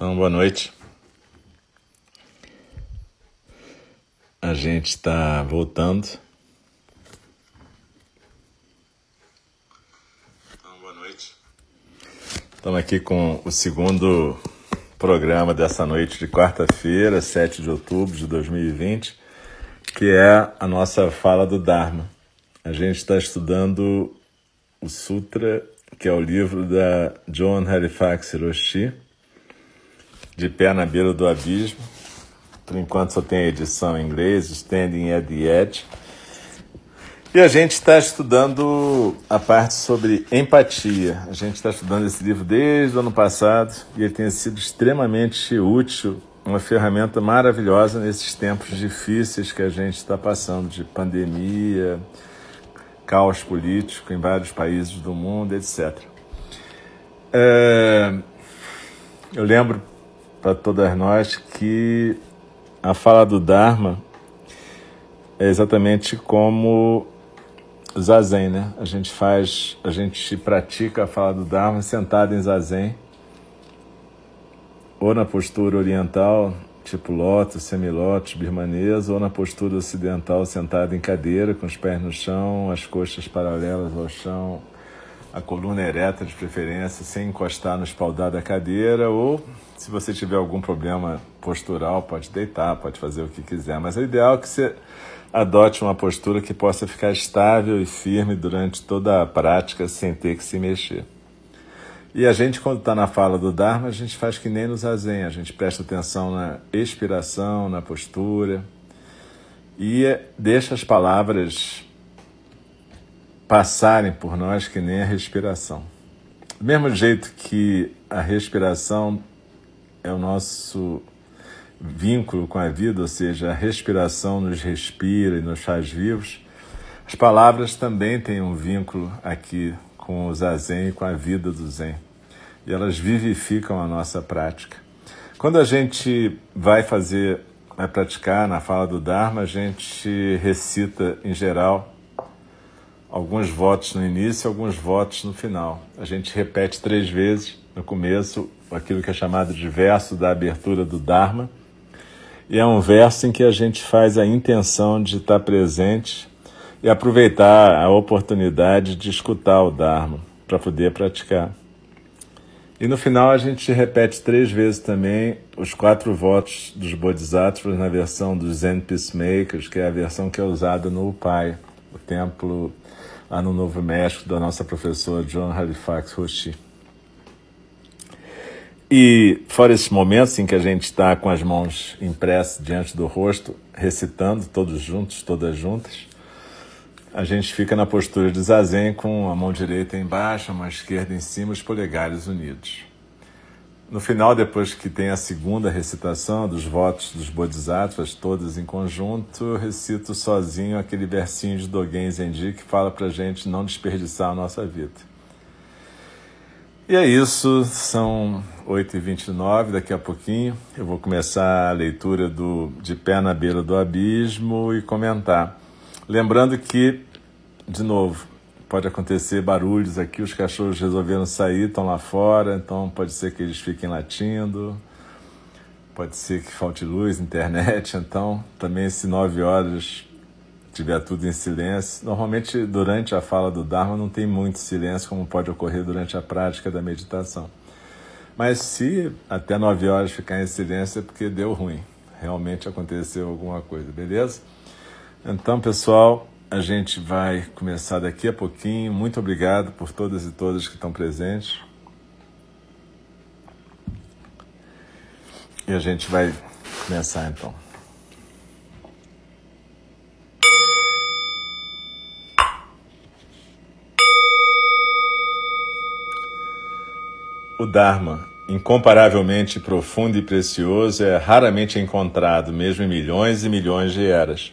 Então, boa noite. A gente está voltando. Então, boa noite. Estamos aqui com o segundo programa dessa noite de quarta-feira, 7 de outubro de 2020, que é a nossa fala do Dharma. A gente está estudando o Sutra, que é o livro da John Halifax Hiroshi de pé na beira do abismo. Por enquanto só tem a edição em inglês, Standing at the Edge. E a gente está estudando a parte sobre empatia. A gente está estudando esse livro desde o ano passado e ele tem sido extremamente útil, uma ferramenta maravilhosa nesses tempos difíceis que a gente está passando de pandemia, caos político em vários países do mundo, etc. É... Eu lembro para todas nós que a fala do Dharma é exatamente como zazen, né? A gente faz, a gente pratica a fala do Dharma sentado em zazen, ou na postura oriental, tipo lótus, semilótus, birmanês, ou na postura ocidental, sentado em cadeira, com os pés no chão, as coxas paralelas ao chão, a coluna ereta de preferência, sem encostar no espaldar da cadeira, ou se você tiver algum problema postural, pode deitar, pode fazer o que quiser, mas o ideal é que você adote uma postura que possa ficar estável e firme durante toda a prática sem ter que se mexer. E a gente, quando está na fala do Dharma, a gente faz que nem no Zazen, a gente presta atenção na expiração, na postura e deixa as palavras passarem por nós que nem a respiração. Do mesmo jeito que a respiração é o nosso vínculo com a vida, ou seja, a respiração nos respira e nos faz vivos, as palavras também têm um vínculo aqui com o zazen e com a vida do zen. E elas vivificam a nossa prática. Quando a gente vai fazer, vai praticar na fala do Dharma, a gente recita, em geral, alguns votos no início alguns votos no final. A gente repete três vezes no começo aquilo que é chamado de verso da abertura do Dharma. E é um verso em que a gente faz a intenção de estar presente e aproveitar a oportunidade de escutar o Dharma para poder praticar. E no final a gente repete três vezes também os quatro votos dos Bodhisattvas na versão dos Zen Peacemakers, que é a versão que é usada no Upai, o templo lá no Novo México, da nossa professora John Halifax Roshi. E fora esses momentos em que a gente está com as mãos impressas diante do rosto, recitando todos juntos, todas juntas, a gente fica na postura de zazen com a mão direita embaixo, a mão esquerda em cima, os polegares unidos. No final, depois que tem a segunda recitação dos votos dos Bodhisattvas, todos em conjunto, eu recito sozinho aquele versinho de Dogen Zenji que fala para gente não desperdiçar a nossa vida. E é isso, são 8h29, daqui a pouquinho eu vou começar a leitura do De Pé na Beira do Abismo e comentar. Lembrando que, de novo, pode acontecer barulhos aqui, os cachorros resolveram sair, estão lá fora, então pode ser que eles fiquem latindo, pode ser que falte luz, internet, então também se nove horas tiver tudo em silêncio. Normalmente durante a fala do Dharma não tem muito silêncio, como pode ocorrer durante a prática da meditação. Mas se até nove horas ficar em silêncio é porque deu ruim, realmente aconteceu alguma coisa, beleza? Então, pessoal, a gente vai começar daqui a pouquinho. Muito obrigado por todas e todas que estão presentes. E a gente vai começar então. O Dharma, incomparavelmente profundo e precioso, é raramente encontrado, mesmo em milhões e milhões de eras.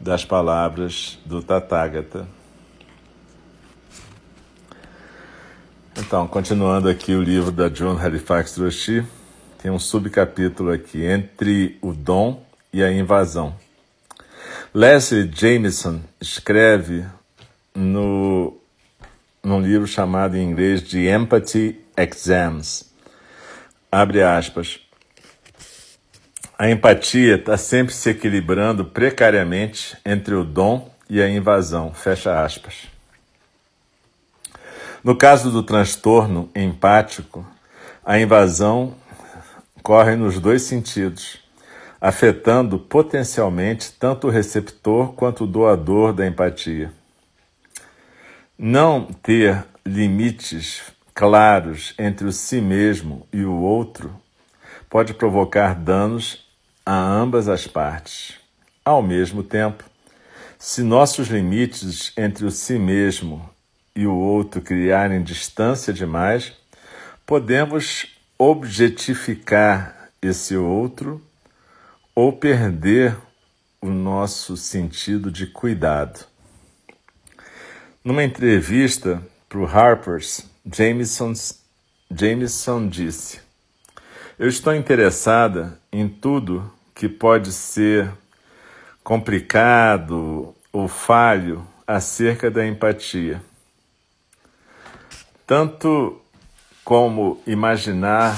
das palavras do Tathagata. Então, continuando aqui o livro da John Halifax Roshi, tem um subcapítulo aqui, Entre o Dom e a Invasão. Leslie Jameson escreve no, num livro chamado em inglês de Empathy Exams, abre aspas, a empatia está sempre se equilibrando precariamente entre o dom e a invasão. Fecha aspas. No caso do transtorno empático, a invasão corre nos dois sentidos, afetando potencialmente tanto o receptor quanto o doador da empatia. Não ter limites claros entre o si mesmo e o outro pode provocar danos a ambas as partes. Ao mesmo tempo, se nossos limites entre o si mesmo e o outro criarem distância demais, podemos objetificar esse outro ou perder o nosso sentido de cuidado. Numa entrevista para o Harper's, Jameson, Jameson disse: Eu estou interessada em tudo que pode ser complicado ou falho acerca da empatia. Tanto como imaginar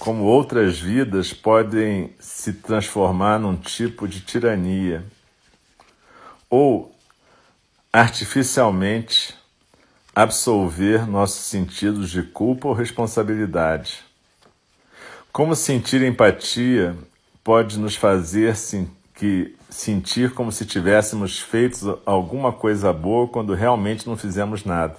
como outras vidas podem se transformar num tipo de tirania ou artificialmente absolver nossos sentidos de culpa ou responsabilidade. Como sentir empatia pode nos fazer sim, que sentir como se tivéssemos feito alguma coisa boa quando realmente não fizemos nada.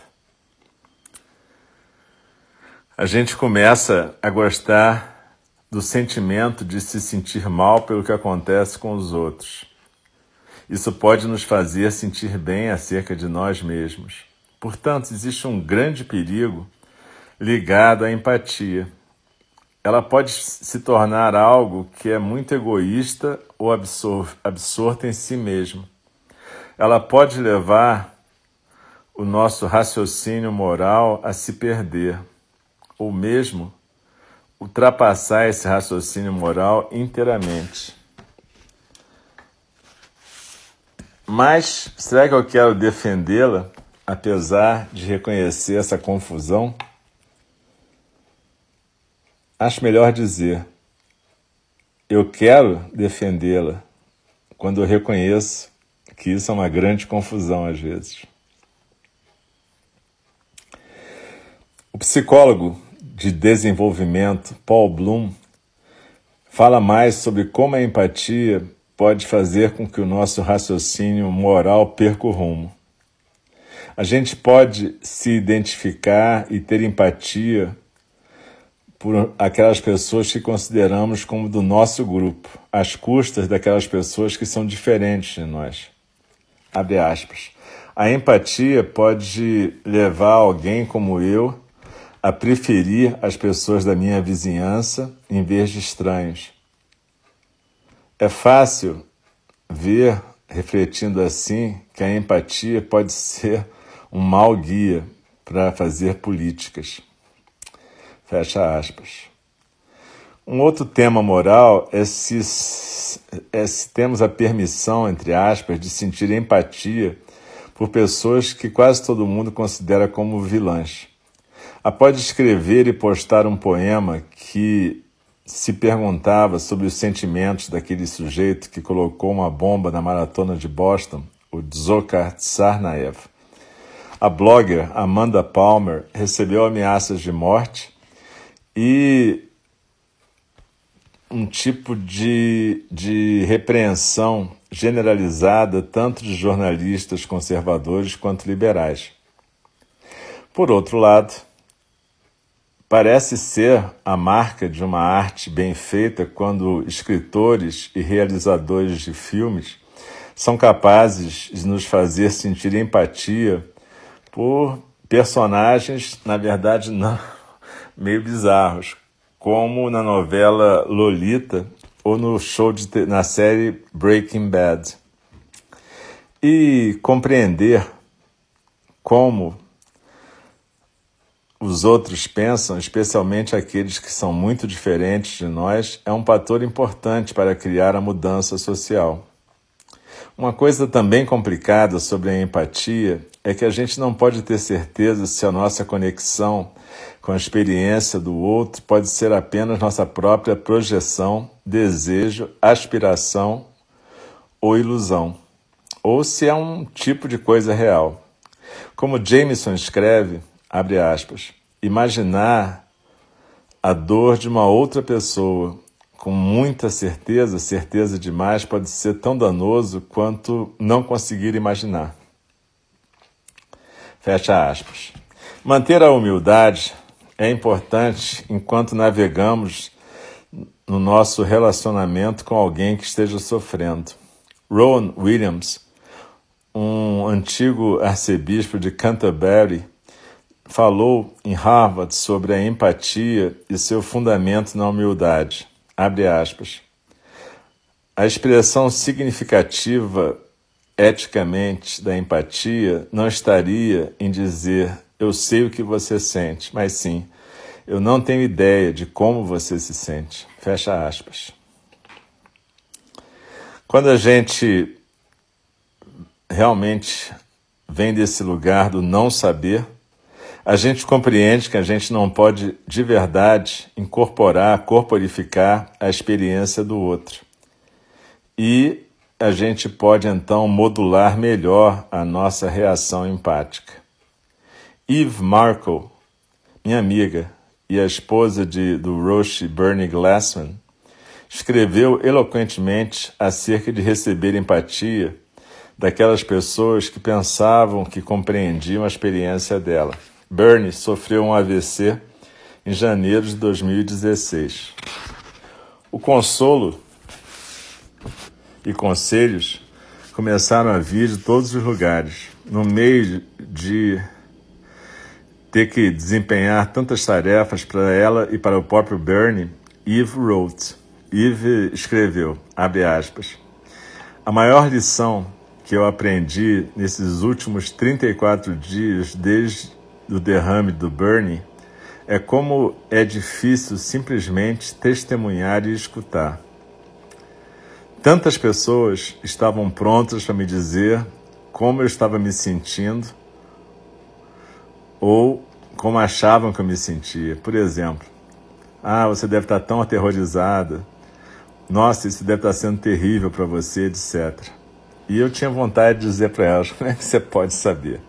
A gente começa a gostar do sentimento de se sentir mal pelo que acontece com os outros. Isso pode nos fazer sentir bem acerca de nós mesmos. Portanto, existe um grande perigo ligado à empatia ela pode se tornar algo que é muito egoísta ou absor absorta em si mesmo. Ela pode levar o nosso raciocínio moral a se perder, ou mesmo ultrapassar esse raciocínio moral inteiramente. Mas será que eu quero defendê-la, apesar de reconhecer essa confusão? Acho melhor dizer: eu quero defendê-la quando eu reconheço que isso é uma grande confusão às vezes. O psicólogo de desenvolvimento Paul Bloom fala mais sobre como a empatia pode fazer com que o nosso raciocínio moral perca o rumo. A gente pode se identificar e ter empatia por aquelas pessoas que consideramos como do nosso grupo, às custas daquelas pessoas que são diferentes de nós. Abre aspas. A empatia pode levar alguém como eu a preferir as pessoas da minha vizinhança em vez de estranhos. É fácil ver, refletindo assim, que a empatia pode ser um mau guia para fazer políticas. Fecha aspas. Um outro tema moral é se, é se temos a permissão, entre aspas, de sentir empatia por pessoas que quase todo mundo considera como vilãs. Após escrever e postar um poema que se perguntava sobre os sentimentos daquele sujeito que colocou uma bomba na maratona de Boston, o Dzhokhar Tsarnaev, a blogger Amanda Palmer recebeu ameaças de morte e um tipo de, de repreensão generalizada tanto de jornalistas conservadores quanto liberais. Por outro lado, parece ser a marca de uma arte bem feita quando escritores e realizadores de filmes são capazes de nos fazer sentir empatia por personagens, na verdade, não, meio bizarros, como na novela Lolita ou no show de, na série Breaking Bad. E compreender como os outros pensam, especialmente aqueles que são muito diferentes de nós, é um fator importante para criar a mudança social. Uma coisa também complicada sobre a empatia é que a gente não pode ter certeza se a nossa conexão com a experiência do outro pode ser apenas nossa própria projeção, desejo, aspiração ou ilusão, ou se é um tipo de coisa real. Como Jameson escreve, abre aspas, imaginar a dor de uma outra pessoa com muita certeza, certeza demais, pode ser tão danoso quanto não conseguir imaginar. Fecha aspas. Manter a humildade é importante enquanto navegamos no nosso relacionamento com alguém que esteja sofrendo. Rowan Williams, um antigo arcebispo de Canterbury, falou em Harvard sobre a empatia e seu fundamento na humildade. Abre aspas. A expressão significativa eticamente da empatia não estaria em dizer eu sei o que você sente, mas sim, eu não tenho ideia de como você se sente. Fecha aspas. Quando a gente realmente vem desse lugar do não saber, a gente compreende que a gente não pode de verdade incorporar, corporificar a experiência do outro. E a gente pode então modular melhor a nossa reação empática. Eve Markle, minha amiga e a esposa de, do Roche Bernie Glassman, escreveu eloquentemente acerca de receber empatia daquelas pessoas que pensavam que compreendiam a experiência dela. Bernie sofreu um AVC em janeiro de 2016. O consolo e conselhos começaram a vir de todos os lugares. No meio de ter que desempenhar tantas tarefas para ela e para o próprio Bernie, Eve wrote. Eve escreveu, abre aspas, a maior lição que eu aprendi nesses últimos 34 dias desde o derrame do Bernie é como é difícil simplesmente testemunhar e escutar. Tantas pessoas estavam prontas para me dizer como eu estava me sentindo ou como achavam que eu me sentia. Por exemplo, ah, você deve estar tão aterrorizada. Nossa, isso deve estar sendo terrível para você, etc. E eu tinha vontade de dizer para elas, como é que você pode saber?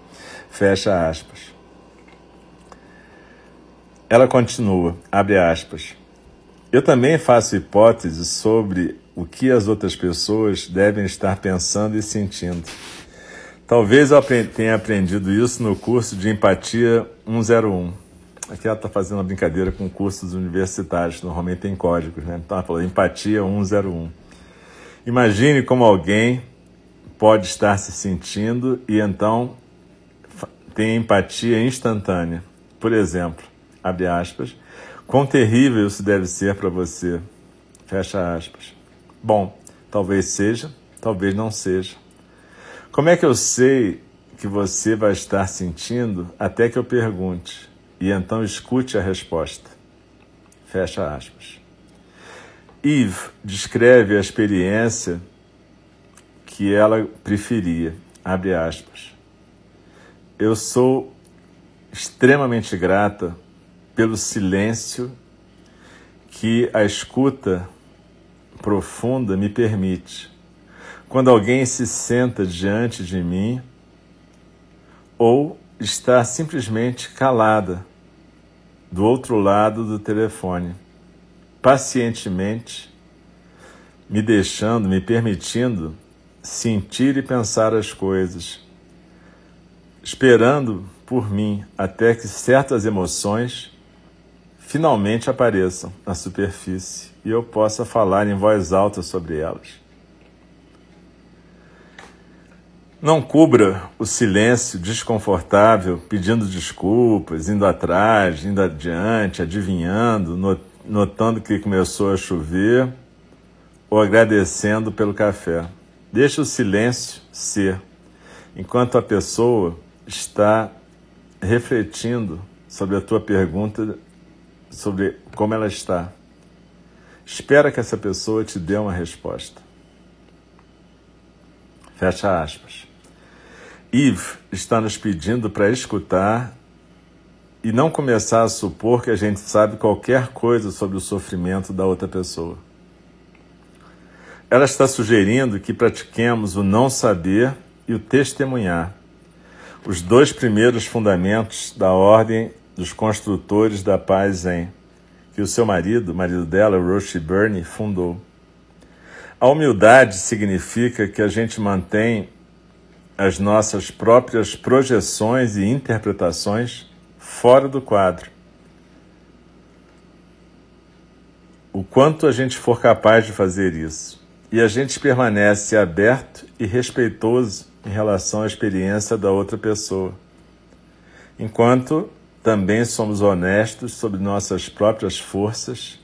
Fecha aspas. Ela continua, abre aspas. Eu também faço hipóteses sobre o que as outras pessoas devem estar pensando e sentindo. Talvez eu tenha aprendido isso no curso de Empatia 101. Aqui ela está fazendo uma brincadeira com cursos universitários, normalmente tem códigos, né? Então ela falou Empatia 101. Imagine como alguém pode estar se sentindo e então tem empatia instantânea. Por exemplo, abre aspas, quão terrível isso deve ser para você, fecha aspas. Bom, talvez seja, talvez não seja. Como é que eu sei que você vai estar sentindo até que eu pergunte e então escute a resposta? Fecha aspas. Eve descreve a experiência que ela preferia. Abre aspas. Eu sou extremamente grata pelo silêncio que a escuta profunda me permite quando alguém se senta diante de mim ou está simplesmente calada do outro lado do telefone. pacientemente, me deixando, me permitindo sentir e pensar as coisas, esperando por mim até que certas emoções finalmente apareçam na superfície e eu possa falar em voz alta sobre elas. Não cubra o silêncio desconfortável pedindo desculpas, indo atrás, indo adiante, adivinhando, notando que começou a chover ou agradecendo pelo café. Deixa o silêncio ser, enquanto a pessoa está refletindo sobre a tua pergunta, sobre como ela está. Espera que essa pessoa te dê uma resposta. Fecha aspas. Yves está nos pedindo para escutar e não começar a supor que a gente sabe qualquer coisa sobre o sofrimento da outra pessoa. Ela está sugerindo que pratiquemos o não saber e o testemunhar, os dois primeiros fundamentos da ordem dos construtores da paz Zen, que o seu marido, marido dela, Roshi Burney, fundou. A humildade significa que a gente mantém as nossas próprias projeções e interpretações fora do quadro. O quanto a gente for capaz de fazer isso. E a gente permanece aberto e respeitoso em relação à experiência da outra pessoa, enquanto também somos honestos sobre nossas próprias forças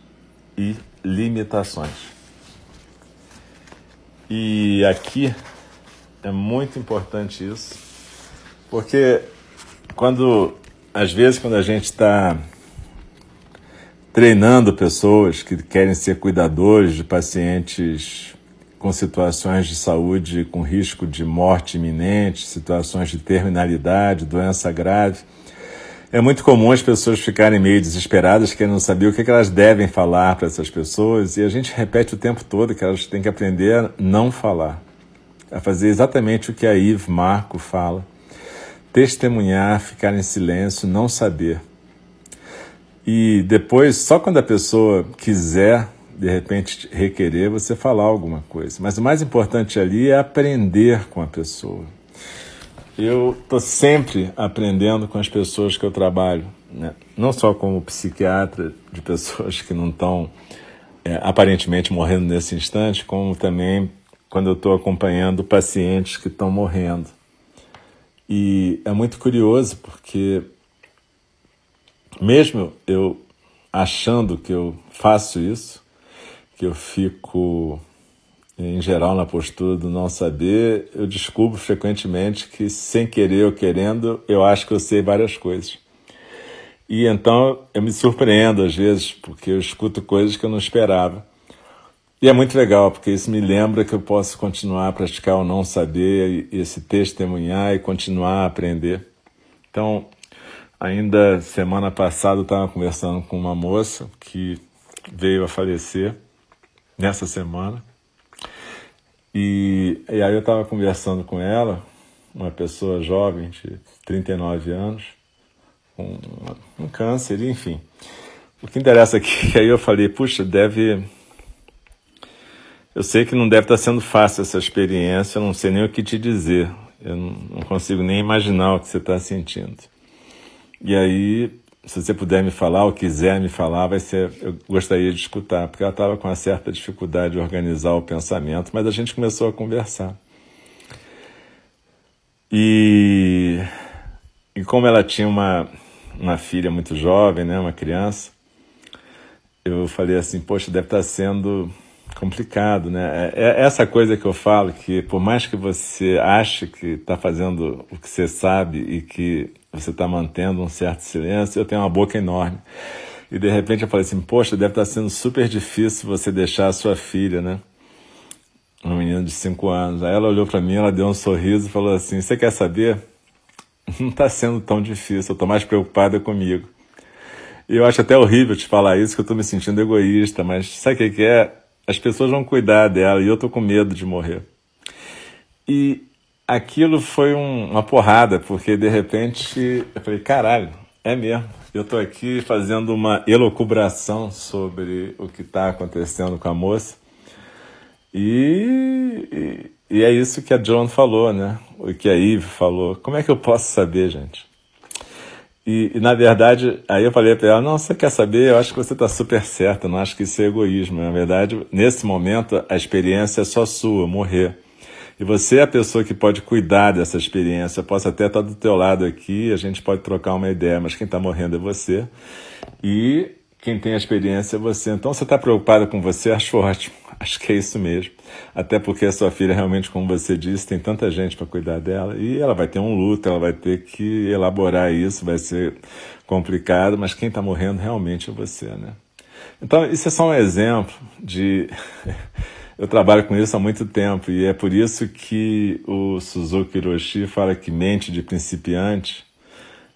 e limitações. E aqui é muito importante isso, porque quando, às vezes, quando a gente está treinando pessoas que querem ser cuidadores de pacientes com situações de saúde com risco de morte iminente, situações de terminalidade, doença grave. É muito comum as pessoas ficarem meio desesperadas, querendo saber o que, elas devem falar para essas pessoas, e a gente repete o tempo todo que elas têm que aprender a não falar, a fazer exatamente o que a Yves Marco fala: testemunhar, ficar em silêncio, não saber. E depois, só quando a pessoa quiser, de repente, requerer, você falar alguma coisa. Mas o mais importante ali é aprender com a pessoa. Eu estou sempre aprendendo com as pessoas que eu trabalho, né? não só como psiquiatra de pessoas que não estão é, aparentemente morrendo nesse instante, como também quando eu estou acompanhando pacientes que estão morrendo. E é muito curioso porque, mesmo eu achando que eu faço isso, que eu fico em geral, na postura do não saber, eu descubro frequentemente que, sem querer ou querendo, eu acho que eu sei várias coisas. E então eu me surpreendo às vezes, porque eu escuto coisas que eu não esperava. E é muito legal, porque isso me lembra que eu posso continuar a praticar o não saber, e esse testemunhar e continuar a aprender. Então, ainda semana passada eu estava conversando com uma moça que veio a falecer nessa semana. E, e aí eu estava conversando com ela, uma pessoa jovem, de 39 anos, com um câncer, enfim. O que interessa aqui é que aí eu falei, puxa, deve. Eu sei que não deve estar sendo fácil essa experiência, eu não sei nem o que te dizer. Eu não consigo nem imaginar o que você está sentindo. E aí se você puder me falar ou quiser me falar, vai ser, eu gostaria de escutar, porque ela estava com uma certa dificuldade de organizar o pensamento, mas a gente começou a conversar. E, e como ela tinha uma, uma filha muito jovem, né, uma criança, eu falei assim, poxa, deve estar sendo complicado, né? É, é essa coisa que eu falo, que por mais que você ache que está fazendo o que você sabe e que você está mantendo um certo silêncio, eu tenho uma boca enorme. E de repente eu falei assim, poxa, deve estar tá sendo super difícil você deixar a sua filha, né? Uma menina de 5 anos. Aí ela olhou para mim, ela deu um sorriso e falou assim, você quer saber? Não está sendo tão difícil, eu estou mais preocupada comigo. E eu acho até horrível te falar isso, que eu estou me sentindo egoísta, mas sabe o que é? As pessoas vão cuidar dela e eu estou com medo de morrer. E aquilo foi um, uma porrada, porque de repente eu falei, caralho, é mesmo. eu estou aqui fazendo uma elocubração sobre o que está acontecendo com a moça. E, e, e, é isso que a John falou, né? O que a Eve falou. Como é que eu posso saber, gente? E, e na verdade, aí eu falei para ela: não, você quer saber? Eu acho que você está super certa, não acho que isso é egoísmo. Na verdade, nesse momento, a experiência é só sua, morrer. E você é a pessoa que pode cuidar dessa experiência. Eu posso até estar do teu lado aqui, a gente pode trocar uma ideia, mas quem está morrendo é você. E quem tem a experiência é você. Então, você está preocupado com você, acho ótimo. Acho que é isso mesmo. Até porque a sua filha, realmente, como você disse, tem tanta gente para cuidar dela. E ela vai ter um luto, ela vai ter que elaborar isso, vai ser complicado, mas quem está morrendo realmente é você, né? Então, isso é só um exemplo de Eu trabalho com isso há muito tempo e é por isso que o Suzuki Hiroshi fala que mente de principiante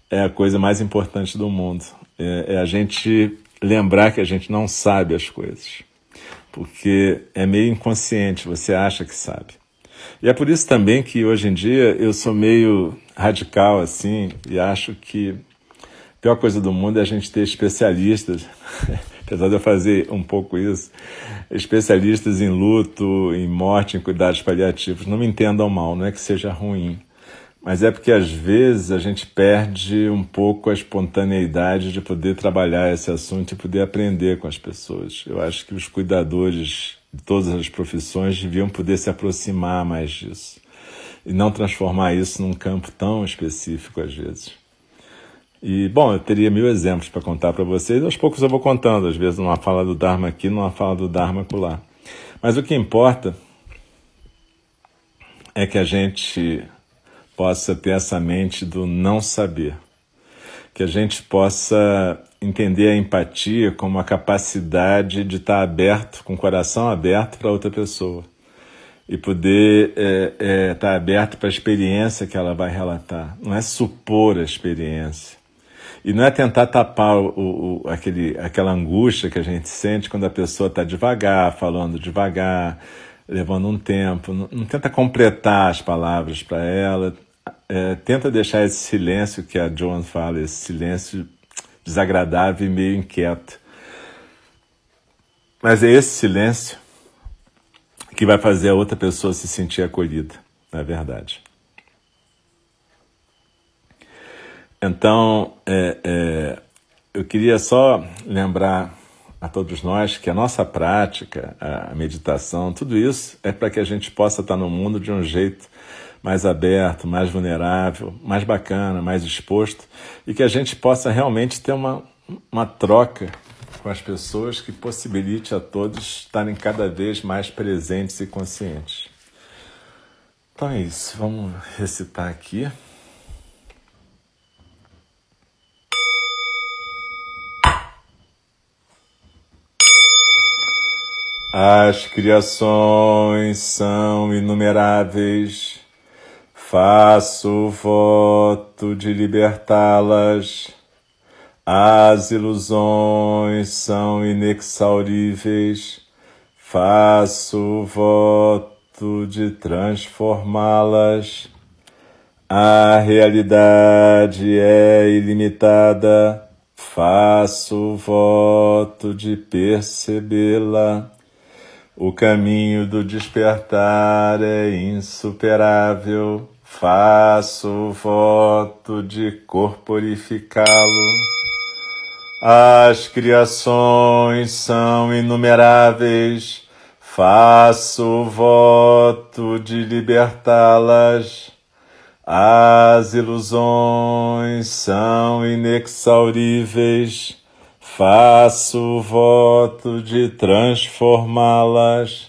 é a coisa mais importante do mundo. É, é a gente lembrar que a gente não sabe as coisas, porque é meio inconsciente, você acha que sabe. E é por isso também que hoje em dia eu sou meio radical assim e acho que a pior coisa do mundo é a gente ter especialistas apesar de eu fazer um pouco isso, especialistas em luto, em morte, em cuidados paliativos, não me entendam mal, não é que seja ruim, mas é porque às vezes a gente perde um pouco a espontaneidade de poder trabalhar esse assunto e poder aprender com as pessoas. Eu acho que os cuidadores de todas as profissões deviam poder se aproximar mais disso e não transformar isso num campo tão específico às vezes. E, bom, eu teria mil exemplos para contar para vocês, aos poucos eu vou contando, às vezes numa fala do Dharma aqui, numa fala do Dharma lá. Mas o que importa é que a gente possa ter essa mente do não saber, que a gente possa entender a empatia como a capacidade de estar aberto, com o coração aberto para outra pessoa e poder estar é, é, tá aberto para a experiência que ela vai relatar. Não é supor a experiência, e não é tentar tapar o, o, aquele, aquela angústia que a gente sente quando a pessoa está devagar, falando devagar, levando um tempo. Não, não tenta completar as palavras para ela. É, tenta deixar esse silêncio que a Joan fala, esse silêncio desagradável e meio inquieto. Mas é esse silêncio que vai fazer a outra pessoa se sentir acolhida, na é verdade. Então, é, é, eu queria só lembrar a todos nós que a nossa prática, a meditação, tudo isso é para que a gente possa estar no mundo de um jeito mais aberto, mais vulnerável, mais bacana, mais exposto e que a gente possa realmente ter uma, uma troca com as pessoas que possibilite a todos estarem cada vez mais presentes e conscientes. Então é isso, vamos recitar aqui. As criações são inumeráveis, faço voto de libertá-las. As ilusões são inexauríveis, faço voto de transformá-las. A realidade é ilimitada, faço voto de percebê-la. O caminho do despertar é insuperável, faço voto de corporificá-lo. As criações são inumeráveis, faço voto de libertá-las. As ilusões são inexauríveis, Faço voto de transformá-las.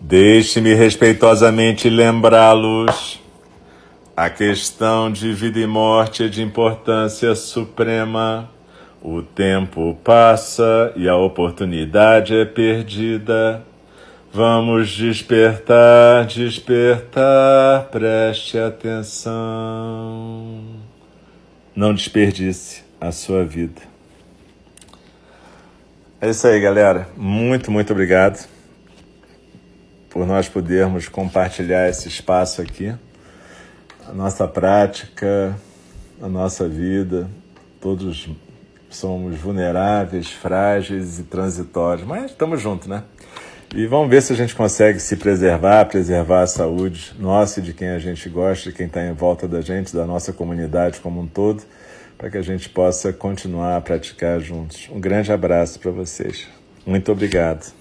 Deixe-me respeitosamente lembrá-los. A questão de vida e morte é de importância suprema. O tempo passa e a oportunidade é perdida. Vamos despertar, despertar, preste atenção. Não desperdice a sua vida. É isso aí, galera. Muito, muito obrigado por nós podermos compartilhar esse espaço aqui, a nossa prática, a nossa vida. Todos somos vulneráveis, frágeis e transitórios, mas estamos juntos, né? E vamos ver se a gente consegue se preservar, preservar a saúde nossa e de quem a gente gosta, de quem está em volta da gente, da nossa comunidade como um todo, para que a gente possa continuar a praticar juntos. Um grande abraço para vocês. Muito obrigado.